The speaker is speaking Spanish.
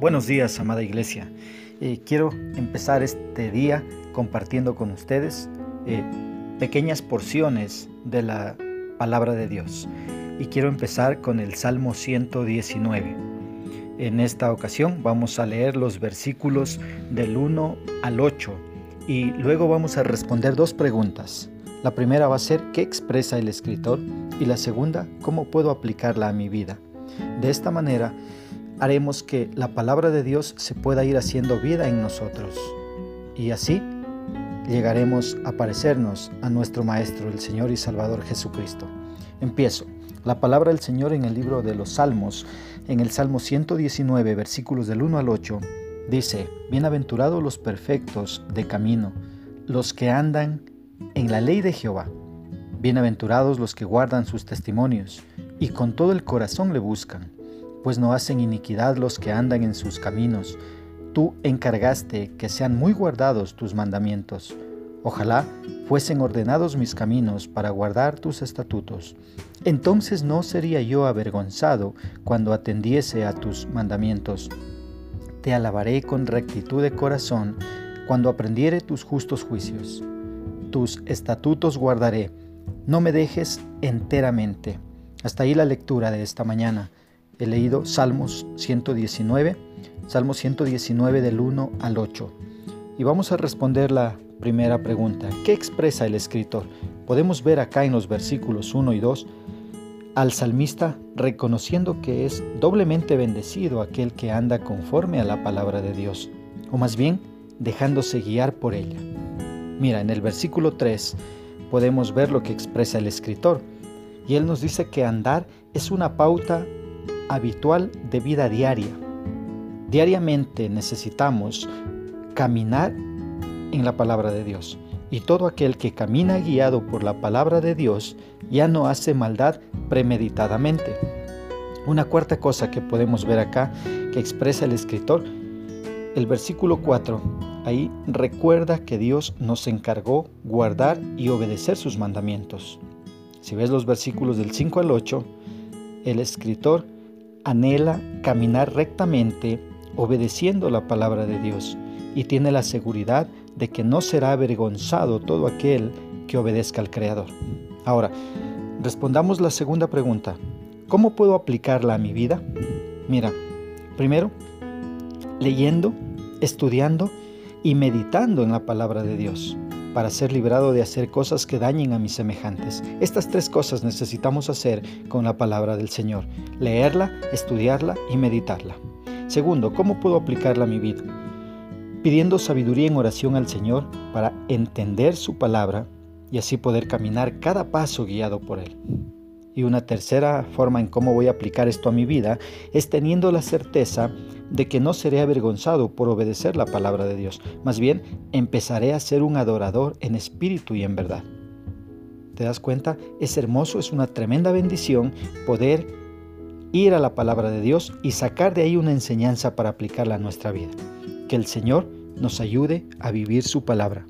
Buenos días, amada iglesia. Eh, quiero empezar este día compartiendo con ustedes eh, pequeñas porciones de la palabra de Dios. Y quiero empezar con el Salmo 119. En esta ocasión vamos a leer los versículos del 1 al 8 y luego vamos a responder dos preguntas. La primera va a ser ¿qué expresa el escritor? Y la segunda, ¿cómo puedo aplicarla a mi vida? De esta manera haremos que la palabra de Dios se pueda ir haciendo vida en nosotros. Y así llegaremos a parecernos a nuestro Maestro, el Señor y Salvador Jesucristo. Empiezo. La palabra del Señor en el libro de los Salmos, en el Salmo 119, versículos del 1 al 8, dice, Bienaventurados los perfectos de camino, los que andan en la ley de Jehová. Bienaventurados los que guardan sus testimonios y con todo el corazón le buscan, pues no hacen iniquidad los que andan en sus caminos. Tú encargaste que sean muy guardados tus mandamientos. Ojalá fuesen ordenados mis caminos para guardar tus estatutos. Entonces no sería yo avergonzado cuando atendiese a tus mandamientos. Te alabaré con rectitud de corazón cuando aprendiere tus justos juicios tus estatutos guardaré, no me dejes enteramente. Hasta ahí la lectura de esta mañana. He leído Salmos 119, Salmos 119 del 1 al 8. Y vamos a responder la primera pregunta. ¿Qué expresa el escritor? Podemos ver acá en los versículos 1 y 2 al salmista reconociendo que es doblemente bendecido aquel que anda conforme a la palabra de Dios, o más bien dejándose guiar por ella. Mira, en el versículo 3 podemos ver lo que expresa el escritor. Y él nos dice que andar es una pauta habitual de vida diaria. Diariamente necesitamos caminar en la palabra de Dios. Y todo aquel que camina guiado por la palabra de Dios ya no hace maldad premeditadamente. Una cuarta cosa que podemos ver acá que expresa el escritor, el versículo 4 Ahí recuerda que Dios nos encargó guardar y obedecer sus mandamientos. Si ves los versículos del 5 al 8, el escritor anhela caminar rectamente obedeciendo la palabra de Dios y tiene la seguridad de que no será avergonzado todo aquel que obedezca al Creador. Ahora, respondamos la segunda pregunta. ¿Cómo puedo aplicarla a mi vida? Mira, primero, leyendo, estudiando y meditando en la palabra de Dios para ser librado de hacer cosas que dañen a mis semejantes. Estas tres cosas necesitamos hacer con la palabra del Señor. Leerla, estudiarla y meditarla. Segundo, ¿cómo puedo aplicarla a mi vida? Pidiendo sabiduría en oración al Señor para entender su palabra y así poder caminar cada paso guiado por Él. Y una tercera forma en cómo voy a aplicar esto a mi vida es teniendo la certeza de que no seré avergonzado por obedecer la palabra de Dios. Más bien, empezaré a ser un adorador en espíritu y en verdad. ¿Te das cuenta? Es hermoso, es una tremenda bendición poder ir a la palabra de Dios y sacar de ahí una enseñanza para aplicarla a nuestra vida. Que el Señor nos ayude a vivir su palabra.